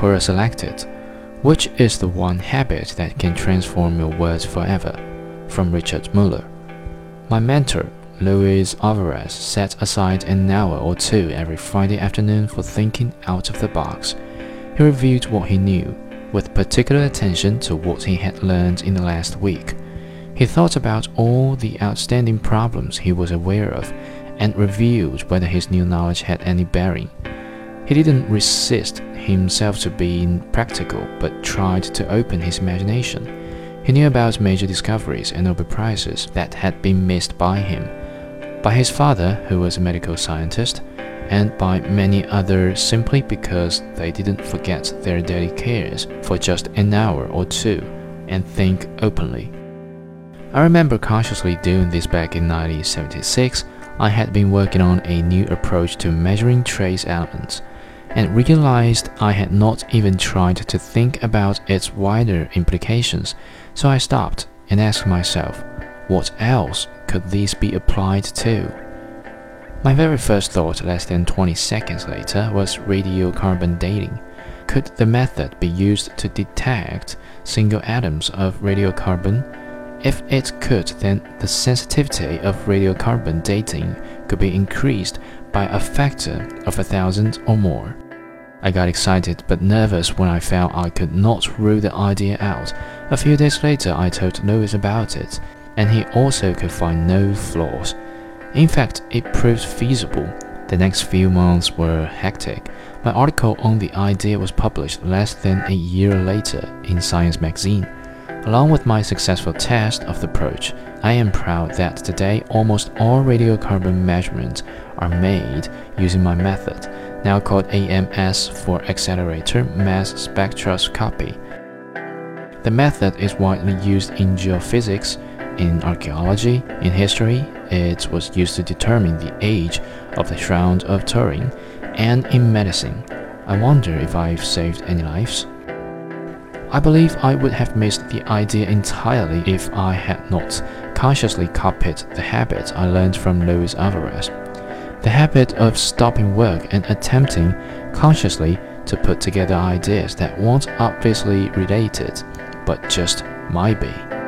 Quora selected, Which is the one habit that can transform your words forever? From Richard Muller. My mentor, Luis Alvarez, set aside an hour or two every Friday afternoon for thinking out of the box. He reviewed what he knew, with particular attention to what he had learned in the last week. He thought about all the outstanding problems he was aware of and reviewed whether his new knowledge had any bearing. He didn't resist himself to being practical, but tried to open his imagination. He knew about major discoveries and Nobel Prizes that had been missed by him, by his father, who was a medical scientist, and by many others simply because they didn't forget their daily cares for just an hour or two and think openly. I remember consciously doing this back in 1976. I had been working on a new approach to measuring trace elements and realized I had not even tried to think about its wider implications, so I stopped and asked myself, what else could these be applied to? My very first thought, less than 20 seconds later, was radiocarbon dating. Could the method be used to detect single atoms of radiocarbon? If it could, then the sensitivity of radiocarbon dating could be increased by a factor of a thousand or more. I got excited but nervous when I found I could not rule the idea out. A few days later, I told Louis about it, and he also could find no flaws. In fact, it proved feasible. The next few months were hectic. My article on the idea was published less than a year later in Science magazine. Along with my successful test of the approach, I am proud that today almost all radiocarbon measurements are made using my method, now called AMS for Accelerator Mass Spectroscopy. The method is widely used in geophysics, in archaeology, in history, it was used to determine the age of the Shroud of Turin, and in medicine. I wonder if I've saved any lives. I believe I would have missed the idea entirely if I had not consciously copied the habit I learned from Luis Alvarez. The habit of stopping work and attempting consciously to put together ideas that weren't obviously related, but just might be.